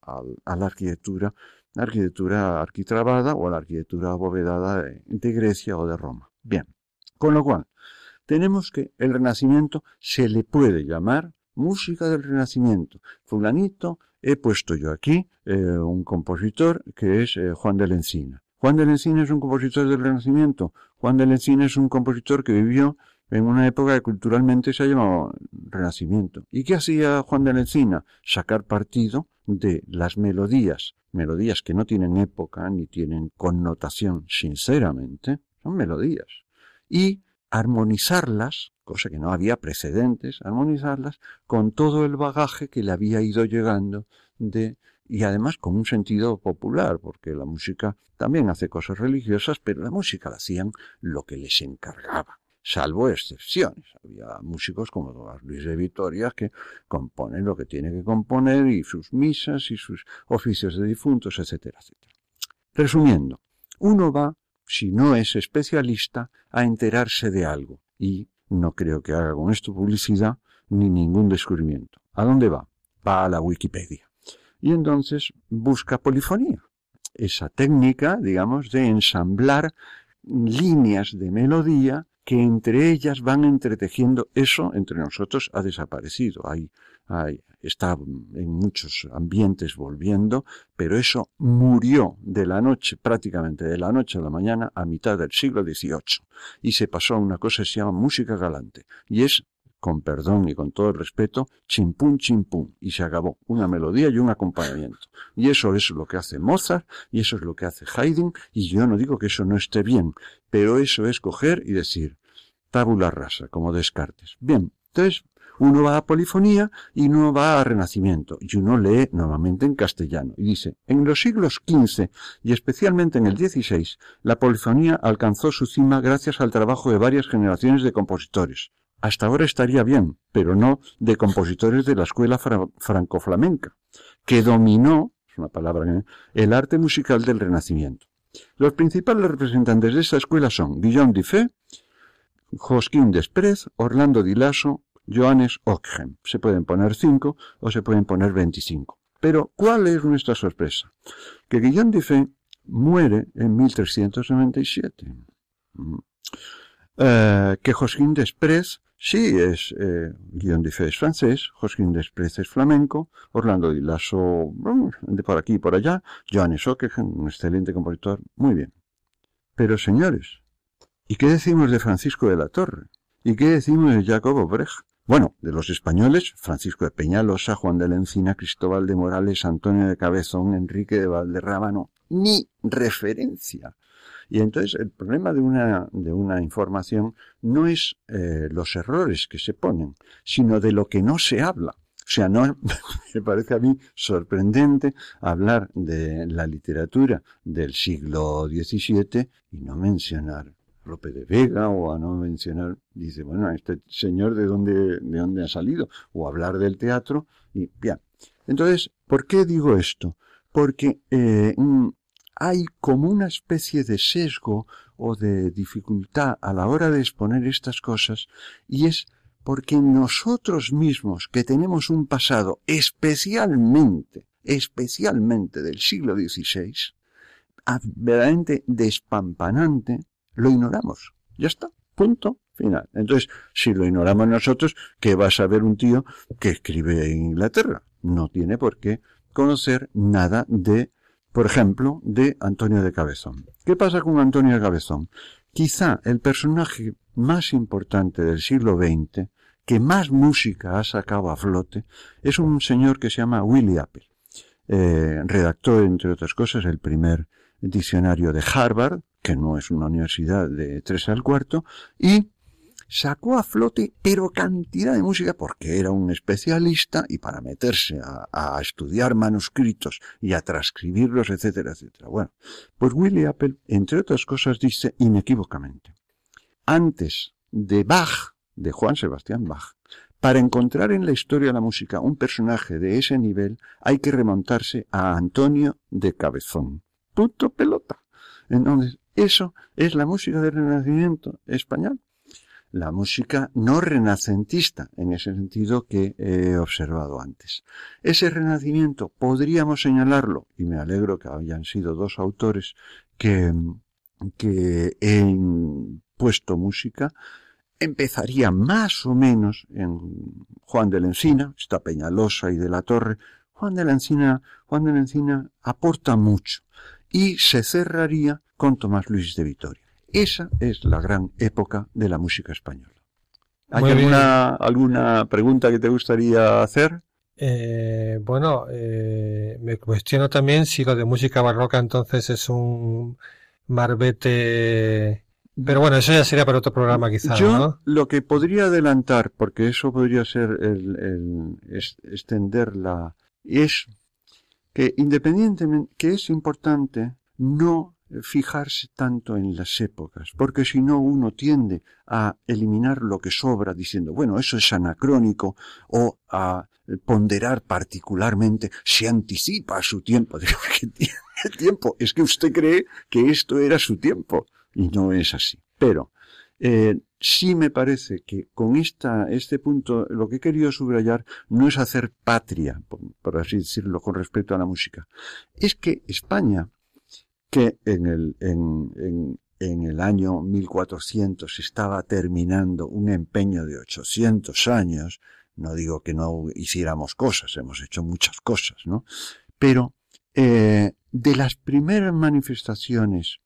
a la arquitectura arquitectura arquitrabada o la arquitectura abovedada de, Grecia o de Roma. Bien, con lo cual, tenemos que el Renacimiento se le puede llamar música del Renacimiento. Fulanito, he puesto yo aquí eh, un compositor que es eh, Juan de la Encina. Juan de la Encina es un compositor del Renacimiento. Juan de la Encina es un compositor que vivió en una época que culturalmente se ha llamado Renacimiento. ¿Y qué hacía Juan de la Encina? Sacar partido de las melodías melodías que no tienen época ni tienen connotación, sinceramente, son melodías. Y armonizarlas, cosa que no había precedentes, armonizarlas con todo el bagaje que le había ido llegando de y además con un sentido popular, porque la música también hace cosas religiosas, pero la música la hacían lo que les encargaba salvo excepciones. Había músicos como Luis de Vitoria que componen lo que tiene que componer y sus misas y sus oficios de difuntos, etcétera, etcétera. Resumiendo, uno va, si no es especialista, a enterarse de algo y no creo que haga con esto publicidad ni ningún descubrimiento. ¿A dónde va? Va a la Wikipedia. Y entonces busca polifonía. Esa técnica, digamos, de ensamblar líneas de melodía que entre ellas van entretejiendo eso entre nosotros ha desaparecido. Hay, está en muchos ambientes volviendo, pero eso murió de la noche, prácticamente de la noche a la mañana, a mitad del siglo XVIII. Y se pasó a una cosa que se llama música galante. Y es con perdón y con todo el respeto, chimpún, chimpún, y se acabó. Una melodía y un acompañamiento. Y eso es lo que hace Mozart, y eso es lo que hace Haydn, y yo no digo que eso no esté bien, pero eso es coger y decir, tabula rasa, como Descartes. Bien, entonces, uno va a polifonía y uno va a renacimiento, y uno lee normalmente en castellano, y dice, en los siglos XV y especialmente en el XVI, la polifonía alcanzó su cima gracias al trabajo de varias generaciones de compositores, hasta ahora estaría bien, pero no de compositores de la escuela franco-flamenca, que dominó, es una palabra, el arte musical del Renacimiento. Los principales representantes de esta escuela son Guillaume Dufay, Josquin Desprez, Orlando Di Lasso, Johannes Ockhem. Se pueden poner 5 o se pueden poner 25. Pero, ¿cuál es nuestra sorpresa? Que Guillaume Dufay muere en 1397. Mm. Eh, que Josquin Desprez sí es, eh, Guillaume Dufay es francés, Josquin Desprez es flamenco, Orlando Di Lasso de por aquí y por allá, Johannes Ockeghem, un excelente compositor, muy bien. Pero señores, ¿y qué decimos de Francisco de la Torre? ¿Y qué decimos de Jacobo Brecht? Bueno, de los españoles, Francisco de Peñalosa, Juan de la Encina, Cristóbal de Morales, Antonio de Cabezón, Enrique de Valderrábano, ni referencia. Y entonces el problema de una, de una información no es eh, los errores que se ponen, sino de lo que no se habla. O sea, no me parece a mí sorprendente hablar de la literatura del siglo XVII y no mencionar Lope de Vega o a no mencionar, dice, bueno, este señor de dónde, de dónde ha salido, o hablar del teatro, y bien. Entonces, ¿por qué digo esto? Porque eh, mm, hay como una especie de sesgo o de dificultad a la hora de exponer estas cosas, y es porque nosotros mismos, que tenemos un pasado especialmente, especialmente del siglo XVI, verdaderamente despampanante, lo ignoramos. Ya está. Punto final. Entonces, si lo ignoramos nosotros, ¿qué va a saber un tío que escribe en Inglaterra? No tiene por qué conocer nada de, por ejemplo, de Antonio de Cabezón. ¿Qué pasa con Antonio de Cabezón? Quizá el personaje más importante del siglo XX, que más música ha sacado a flote, es un señor que se llama Willie Apple. Eh, redactó, entre otras cosas, el primer diccionario de Harvard, que no es una universidad de tres al cuarto, y sacó a flote pero cantidad de música porque era un especialista y para meterse a, estudiar manuscritos y a transcribirlos, etcétera, etcétera. Bueno, pues Willie Apple, entre otras cosas, dice inequívocamente, antes de Bach, de Juan Sebastián Bach, para encontrar en la historia de la música un personaje de ese nivel hay que remontarse a Antonio de Cabezón. Puto pelota. Entonces, eso es la música del Renacimiento español. La música no renacentista, en ese sentido que he observado antes. Ese renacimiento podríamos señalarlo, y me alegro que hayan sido dos autores que, que han puesto música, empezaría más o menos en Juan de la Encina, está Peñalosa y de la Torre. Juan de la Encina, Juan de la Encina aporta mucho y se cerraría con Tomás Luis de Vitoria. Esa es la gran época de la música española. ¿Hay alguna, alguna pregunta que te gustaría hacer? Eh, bueno, eh, me cuestiono también si lo de música barroca entonces es un marbete. Pero bueno, eso ya sería para otro programa quizás. Yo lo que podría adelantar, porque eso podría ser el, el extenderla, es que independientemente, que es importante no fijarse tanto en las épocas, porque si no uno tiende a eliminar lo que sobra diciendo, bueno, eso es anacrónico, o a ponderar particularmente si anticipa su tiempo. ¿Qué tiempo? Es que usted cree que esto era su tiempo, y no es así. Pero, eh, sí me parece que con esta, este punto lo que he querido subrayar no es hacer patria, por así decirlo, con respecto a la música. Es que España que en el, en, en, en el año 1400 estaba terminando un empeño de 800 años, no digo que no hiciéramos cosas, hemos hecho muchas cosas, ¿no? Pero eh, de las primeras manifestaciones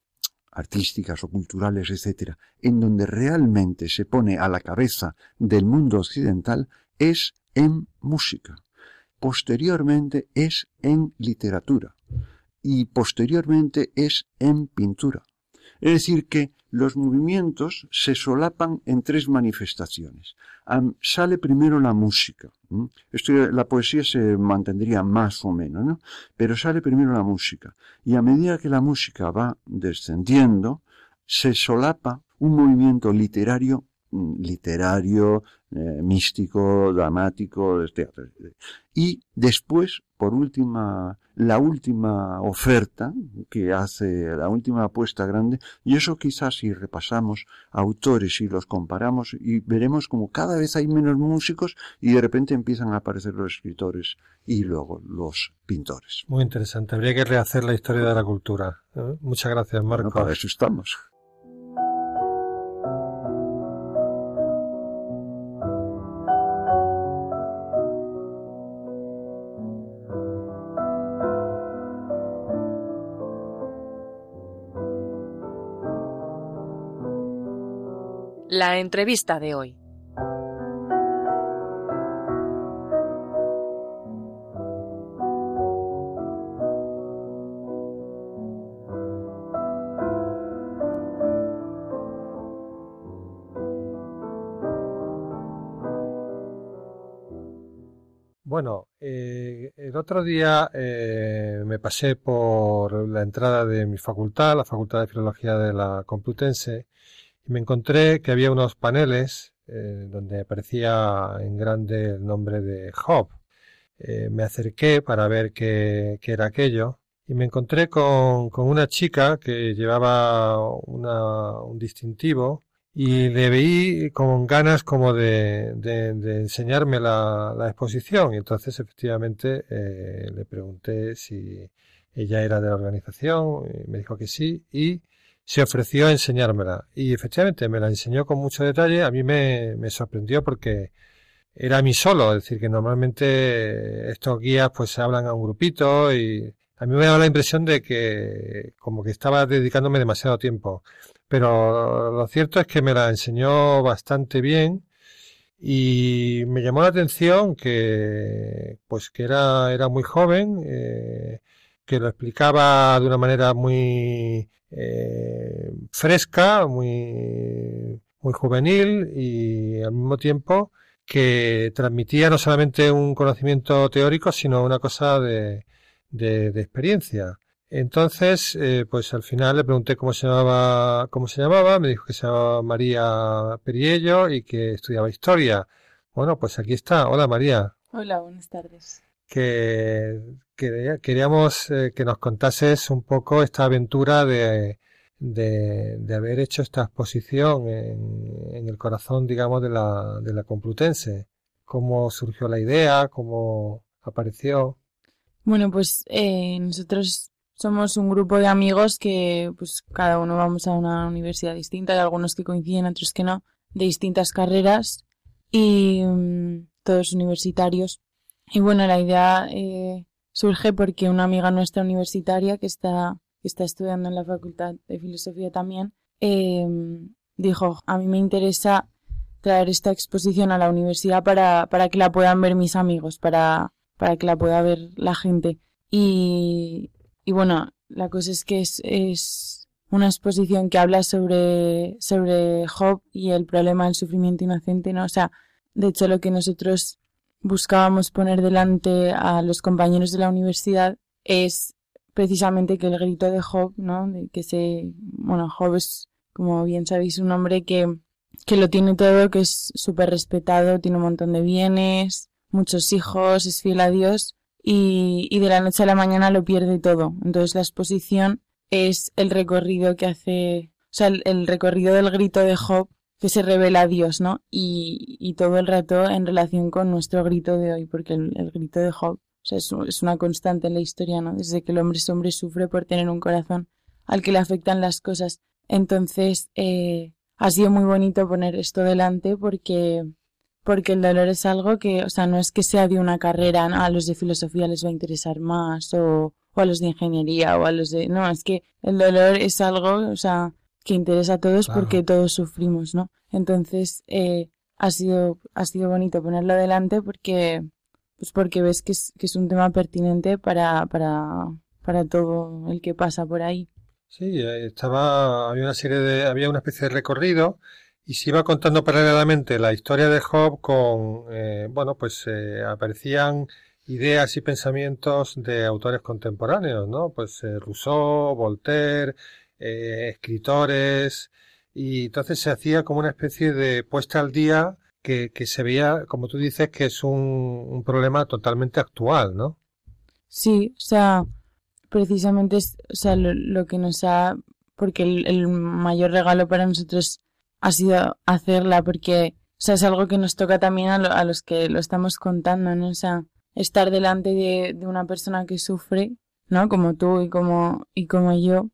artísticas o culturales, etcétera, en donde realmente se pone a la cabeza del mundo occidental es en música. Posteriormente es en literatura y posteriormente es en pintura. Es decir, que los movimientos se solapan en tres manifestaciones. Sale primero la música. la poesía se mantendría más o menos, ¿no? Pero sale primero la música. Y a medida que la música va descendiendo, se solapa un movimiento literario literario, eh, místico, dramático, teatro. Y después, por última, la última oferta que hace, la última apuesta grande, y eso quizás si repasamos autores y los comparamos y veremos como cada vez hay menos músicos y de repente empiezan a aparecer los escritores y luego los pintores. Muy interesante, habría que rehacer la historia de la cultura. ¿eh? Muchas gracias, Marco. para eso estamos. La entrevista de hoy. Bueno, eh, el otro día eh, me pasé por la entrada de mi facultad, la Facultad de Filología de la Complutense, y me encontré que había unos paneles eh, donde aparecía en grande el nombre de Job. Eh, me acerqué para ver qué, qué, era aquello y me encontré con, con una chica que llevaba una, un distintivo y le veí con ganas como de, de, enseñarme la, la, exposición y entonces efectivamente eh, le pregunté si ella era de la organización y me dijo que sí y se ofreció a enseñármela. Y efectivamente me la enseñó con mucho detalle. A mí me, sorprendió porque era a mí solo. Es decir, que normalmente estos guías pues se hablan a un grupito y a mí me daba la impresión de que como que estaba dedicándome demasiado tiempo. Pero lo cierto es que me la enseñó bastante bien y me llamó la atención que pues que era, era muy joven, eh, que lo explicaba de una manera muy eh, fresca, muy, muy juvenil y al mismo tiempo que transmitía no solamente un conocimiento teórico, sino una cosa de, de, experiencia. Entonces, eh, pues al final le pregunté cómo se llamaba, cómo se llamaba, me dijo que se llamaba María Periello y que estudiaba historia. Bueno, pues aquí está. Hola María. Hola, buenas tardes. Que queríamos eh, que nos contases un poco esta aventura de, de, haber hecho esta exposición en, el corazón, digamos, de la, de la Complutense. ¿Cómo surgió la idea? ¿Cómo apareció? Bueno, pues eh, nosotros somos un grupo de amigos que pues cada uno vamos a una universidad distinta, hay algunos que coinciden, otros que no, de distintas carreras y mm, todos universitarios. Y bueno, la idea eh, surge porque una amiga nuestra universitaria que está, que está estudiando en la Facultad de Filosofía también, em, dijo, a mí me interesa traer esta exposición a la universidad para, para que la puedan ver mis amigos, para, para que la pueda ver la gente. Y, y bueno, la cosa es que es, es una exposición que habla sobre, sobre Job y el problema del sufrimiento inocente, ¿no? O sea, de hecho lo que nosotros buscábamos poner delante a los compañeros de la universidad es precisamente que el grito de Job, ¿no? De que se, bueno, Job es, como bien sabéis, un hombre que, que lo tiene todo, que es súper respetado, tiene un montón de bienes, muchos hijos, es fiel a Dios y, y de la noche a la mañana lo pierde todo. Entonces la exposición es el recorrido que hace, o sea, el recorrido del grito de Job que se revela a Dios, ¿no? Y, y, todo el rato en relación con nuestro grito de hoy, porque el, grito de Job o sea, es, es, una constante en la historia, ¿no? Desde que el hombre es hombre sufre por tener un corazón al que le afectan las cosas. Entonces, eh, ha sido muy bonito poner esto delante porque, porque el dolor es algo que, o sea, no es que sea de una carrera, ¿no? a los de filosofía les va a interesar más o, o a los de ingeniería o a los de, no, es que el dolor es algo, o sea, que interesa a todos porque todos sufrimos, ¿no? Entonces, eh, ha sido, ha sido bonito ponerlo adelante porque, pues porque ves que es, que es un tema pertinente para, para, para todo el que pasa por ahí. Sí, eh, estaba, había una serie de, había una especie de recorrido y se iba contando paralelamente la historia de Job con, eh, bueno, pues eh, aparecían ideas y pensamientos de autores contemporáneos, ¿no? Pues Rousseau, Voltaire, eh, escritores y entonces se hacía como una especie de puesta al día que, que se veía, como tú dices, que es un, problema totalmente actual, ¿no? Sí, o sea, precisamente es o sea, lo, que nos ha, porque el, mayor regalo para nosotros ha sido hacerla, porque, o sea, es algo que nos toca también a, a los que lo estamos contando, ¿no? O sea, estar delante de, de una persona que sufre, ¿no? Como tú y como, y como yo,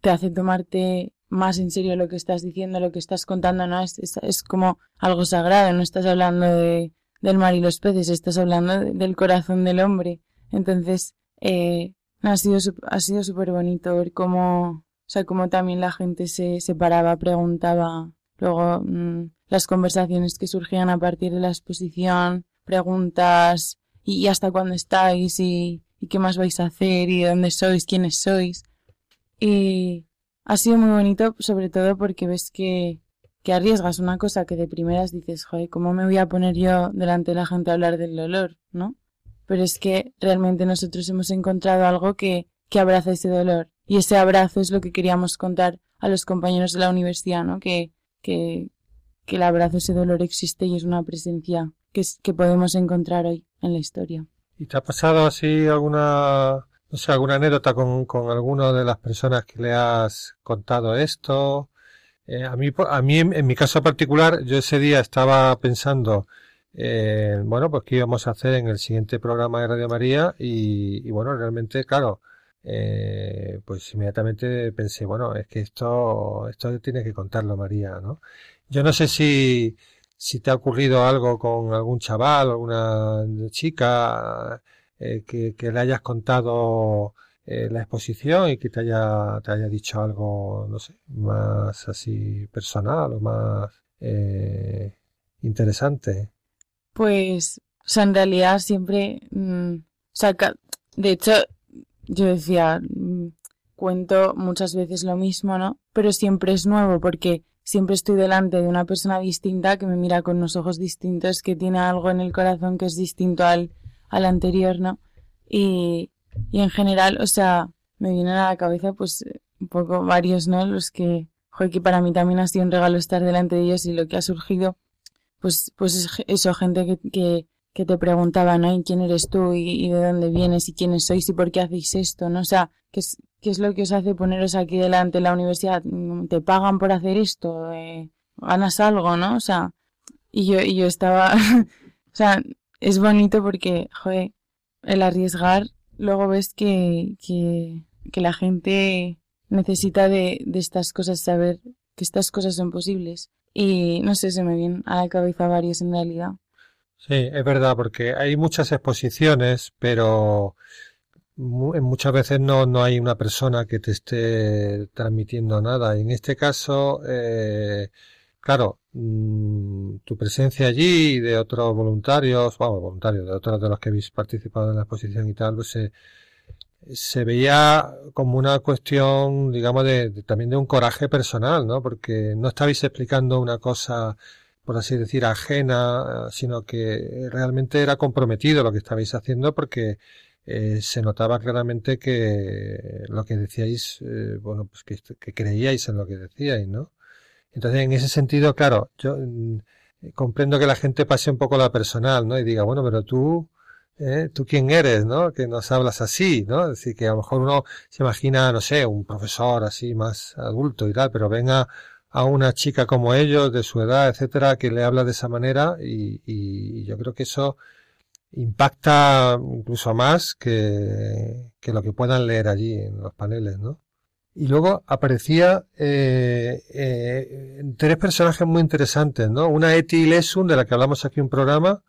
te hace tomarte más en serio lo que estás diciendo, lo que estás contando, ¿no? Es, es, como algo sagrado, no estás hablando de, del mar y los peces, estás hablando del corazón del hombre. Entonces, eh, ha sido, ha sido súper bonito ver cómo, o sea, cómo también la gente se, se paraba, preguntaba, luego mm, las conversaciones que surgían a partir de la exposición, preguntas, y, hasta cuándo estáis, y, y qué más vais a hacer, y de dónde sois, quiénes sois. Y, ha sido muy bonito, sobre todo porque ves que, que arriesgas una cosa que de primeras dices, joder, ¿cómo me voy a poner yo delante de la gente a hablar del dolor? ¿No? Pero es que realmente nosotros hemos encontrado algo que, que abraza ese dolor. Y ese abrazo es lo que queríamos contar a los compañeros de la universidad, ¿no? Que, que, que el abrazo, ese dolor existe y es una presencia que, que podemos encontrar hoy en la historia. ¿Y te ha pasado así alguna no sé, alguna anécdota con, con alguna de las personas que le has contado esto. Eh, a mí, a mí en, mi caso particular, yo ese día estaba pensando, eh, bueno, pues qué íbamos a hacer en el siguiente programa de Radio María y, y bueno, realmente, claro, eh, pues inmediatamente pensé, bueno, es que esto, esto tiene que contarlo María, ¿no? Yo no sé si, si te ha ocurrido algo con algún chaval, alguna chica, eh, que, que, le hayas contado eh, la exposición y que te haya, te haya dicho algo, no sé, más así personal o más eh, interesante. Pues, o sea, en realidad siempre, mm, o sea, de hecho, yo decía, mm, cuento muchas veces lo mismo, ¿no? Pero siempre es nuevo porque siempre estoy delante de una persona distinta que me mira con unos ojos distintos, que tiene algo en el corazón que es distinto al al anterior, ¿no? Y, y en general, o sea, me vienen a la cabeza pues un poco varios, ¿no? Los que, joder, que para mí también ha sido un regalo estar delante de ellos y lo que ha surgido, pues, pues es eso, gente que, que, te preguntaba, ¿no? ¿Y quién eres tú? ¿Y, de dónde vienes? ¿Y quiénes sois? ¿Y por qué hacéis esto? ¿No? O sea, ¿qué es, qué es lo que os hace poneros aquí delante de la universidad? ¿Te pagan por hacer esto? Eh, ¿Ganas algo? ¿No? O sea, y yo, y yo estaba, o sea, es bonito porque, joder, el arriesgar, luego ves que, que, que la gente necesita de, de estas cosas, saber que estas cosas son posibles. Y no sé, se me vienen a la cabeza varios en realidad. Sí, es verdad, porque hay muchas exposiciones, pero muchas veces no, no hay una persona que te esté transmitiendo nada. En este caso, eh, claro, Mm, tu presencia allí y de otros voluntarios, vamos, voluntarios, de otros de los que habéis participado en la exposición y tal, pues se, se veía como una cuestión, digamos, de, también de un coraje personal, ¿no? Porque no estabais explicando una cosa, por así decir, ajena, sino que realmente era comprometido lo que estabais haciendo porque eh, se notaba claramente que lo que decíais, eh, bueno, pues que, que creíais en lo que decíais, ¿no? Entonces, en ese sentido, claro, yo mm, comprendo que la gente pase un poco la personal, ¿no? Y diga, bueno, pero tú, ¿eh? ¿tú quién eres, no? Que nos hablas así, ¿no? Es decir, que a lo mejor uno se imagina, no sé, un profesor así más adulto y tal, pero venga a una chica como ellos, de su edad, etcétera, que le habla de esa manera y, y yo creo que eso impacta incluso más que, que lo que puedan leer allí en los paneles, ¿no? Y luego aparecía eh, eh, tres personajes muy interesantes, ¿no? Una Eti Lesun, de la que hablamos aquí en un programa,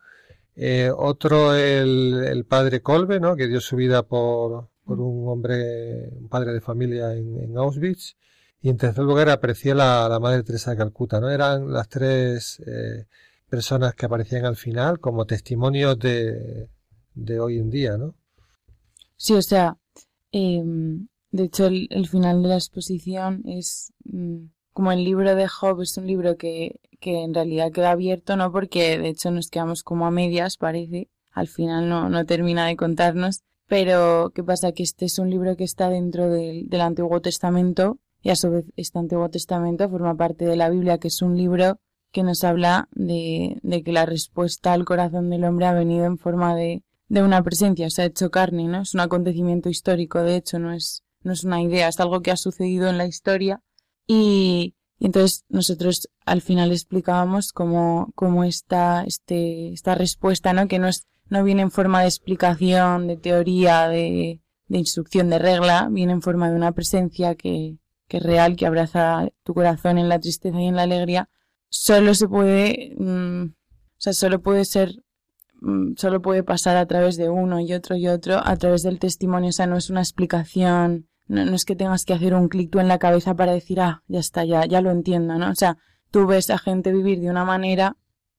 eh, otro el, el, padre Kolbe, ¿no? Que dio su vida por, por un hombre, un padre de familia en, Auschwitz. Y en tercer lugar aparecía la, la, Madre Teresa de Calcuta, ¿no? Eran las tres personas que aparecían al final como testimonios de, de hoy en día, ¿no? Sí, o sea, eh, de hecho, el, final de la exposición es mm, como el libro de Job, es un libro que, que en realidad queda abierto, ¿no? Porque de hecho nos quedamos como a medias, parece. Al final no, no termina de contarnos. Pero, ¿qué pasa? Que este es un libro que está dentro del, del Antiguo Testamento y a su vez este Antiguo Testamento forma parte de la Biblia, que es un libro que nos habla de, de que la respuesta al corazón del hombre ha venido en forma de, de una presencia, se ha hecho carne, ¿no? Es un acontecimiento histórico, de hecho, no es, no es una idea, es algo que ha sucedido en la historia. Y, entonces nosotros al final explicábamos cómo, cómo está este, esta respuesta, ¿no? Que no es, no viene en forma de explicación, de teoría, de, de instrucción, de regla, viene en forma de una presencia que, que es real, que abraza tu corazón en la tristeza y en la alegría, solo se puede, mm, o sea, solo puede ser, mm, solo puede pasar a través de uno y otro y otro, a través del testimonio, o sea, no es una explicación, no, no es que tengas que hacer un clic tú en la cabeza para decir, ah, ya está, ya, ya lo entiendo, ¿no? O sea, tú ves a gente vivir de una manera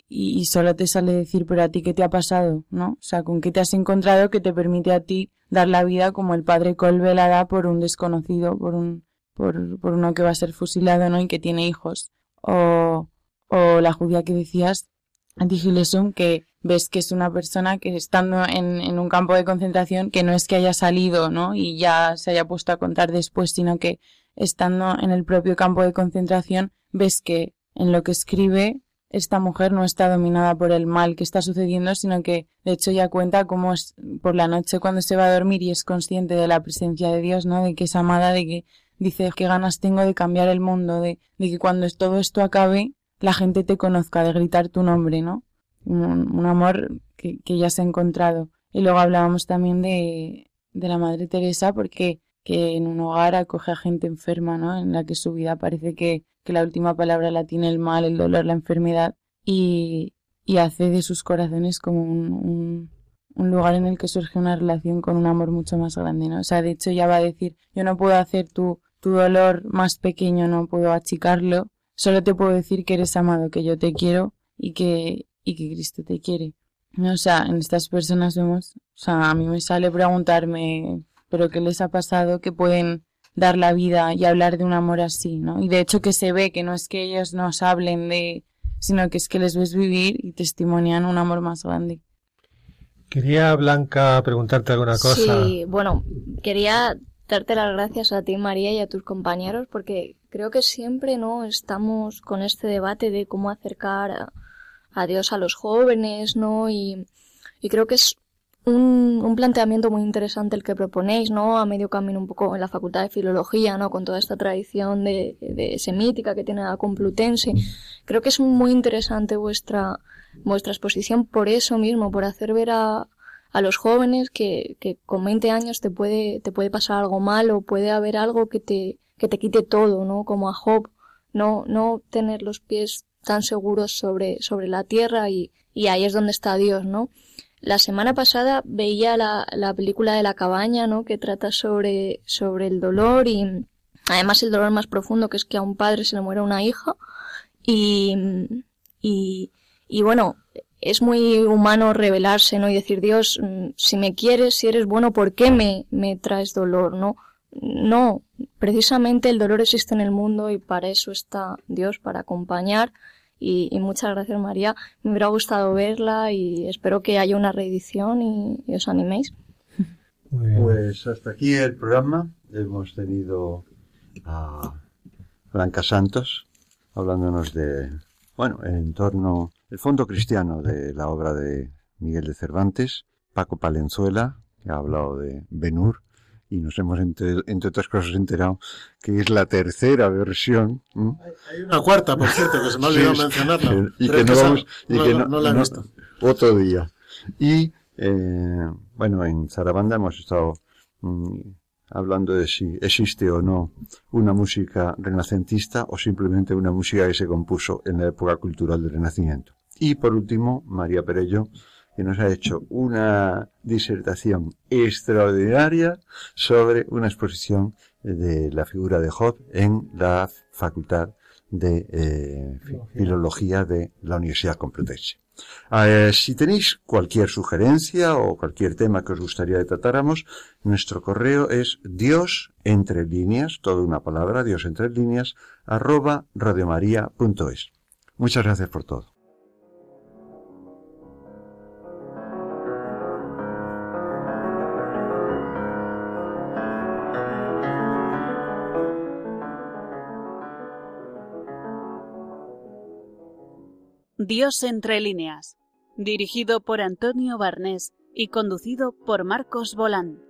y, solo te sale decir, pero a ti qué te ha pasado, ¿no? O sea, con qué te has encontrado que te permite a ti dar la vida como el padre Colbe la da por un desconocido, por un, por, por uno que va a ser fusilado, ¿no? Y que tiene hijos. O, o la judía que decías, Antigilesum, que ves que es una persona que estando en, un campo de concentración, que no es que haya salido, ¿no? Y ya se haya puesto a contar después, sino que estando en el propio campo de concentración, ves que en lo que escribe esta mujer no está dominada por el mal que está sucediendo, sino que de hecho ya cuenta cómo es por la noche cuando se va a dormir y es consciente de la presencia de Dios, ¿no? De que es amada, de que dice qué ganas tengo de cambiar el mundo, de, de que cuando todo esto acabe, la gente te conozca, de gritar tu nombre, ¿no? Un, amor que, que, ya se ha encontrado. Y luego hablábamos también de, de la Madre Teresa porque que en un hogar acoge a gente enferma, ¿no? En la que su vida parece que, que la última palabra la tiene el mal, el dolor, la enfermedad y, y hace de sus corazones como un, un, un, lugar en el que surge una relación con un amor mucho más grande, ¿no? O sea, de hecho ya va a decir, yo no puedo hacer tu, tu dolor más pequeño, no puedo achicarlo, Solo te puedo decir que eres amado, que yo te quiero y que, y que Cristo te quiere. O sea, en estas personas vemos, o sea, a mí me sale preguntarme, pero ¿qué les ha pasado que pueden dar la vida y hablar de un amor así, ¿no? Y de hecho que se ve que no es que ellos nos hablen de, sino que es que les ves vivir y testimonian un amor más grande. Quería, Blanca, preguntarte alguna cosa. Sí, bueno, quería darte las gracias a ti, María, y a tus compañeros, porque creo que siempre no estamos con este debate de cómo acercar a, Dios a los jóvenes, ¿no? Y, y creo que es un, un, planteamiento muy interesante el que proponéis, ¿no? A medio camino un poco en la Facultad de Filología, ¿no? Con toda esta tradición de, de semítica que tiene la Complutense. Creo que es muy interesante vuestra, vuestra exposición por eso mismo, por hacer ver a, a los jóvenes que, que con 20 años te puede, te puede pasar algo malo, puede haber algo que te, que te quite todo, ¿no? Como a Job, no, no tener los pies tan seguros sobre, sobre la tierra y, y ahí es donde está Dios, ¿no? La semana pasada veía la, la película de la cabaña, ¿no? Que trata sobre, sobre el dolor y además el dolor más profundo que es que a un padre se le muera una hija y, y, y bueno, es muy humano revelarse, ¿no? Y decir, Dios, mm, si me quieres, si eres bueno, ¿por qué me, me traes dolor, no? No, precisamente el dolor existe en el mundo y para eso está Dios, para acompañar. Y, muchas gracias María, me hubiera gustado verla y espero que haya una reedición y, os animéis. Pues hasta aquí el programa. Hemos tenido a Blanca Santos hablándonos de, bueno, en torno el fondo cristiano de la obra de Miguel de Cervantes, Paco Palenzuela, que ha hablado de Benur, y nos hemos, entre, otras cosas, enterado que es la tercera versión. Hay una cuarta, por cierto, que se me ha olvidado mencionarla. Y que no vamos, y que no, la he visto. Otro día. Y, eh, bueno, en Zarabanda hemos estado mm, hablando de si existe o no una música renacentista o simplemente una música que se compuso en la época cultural del Renacimiento. Y por último, María Perello que nos ha hecho una disertación extraordinaria sobre una exposición de la figura de Job en la Facultad de eh, Filología de la Universidad Complutense. Eh, si tenéis cualquier sugerencia o cualquier tema que os gustaría que tratáramos, nuestro correo es dios entre líneas, toda una palabra, dios entre líneas, arroba radiomaria.es. Muchas gracias por todo. Dios entre líneas, dirigido por Antonio Barnés y conducido por Marcos Bolán.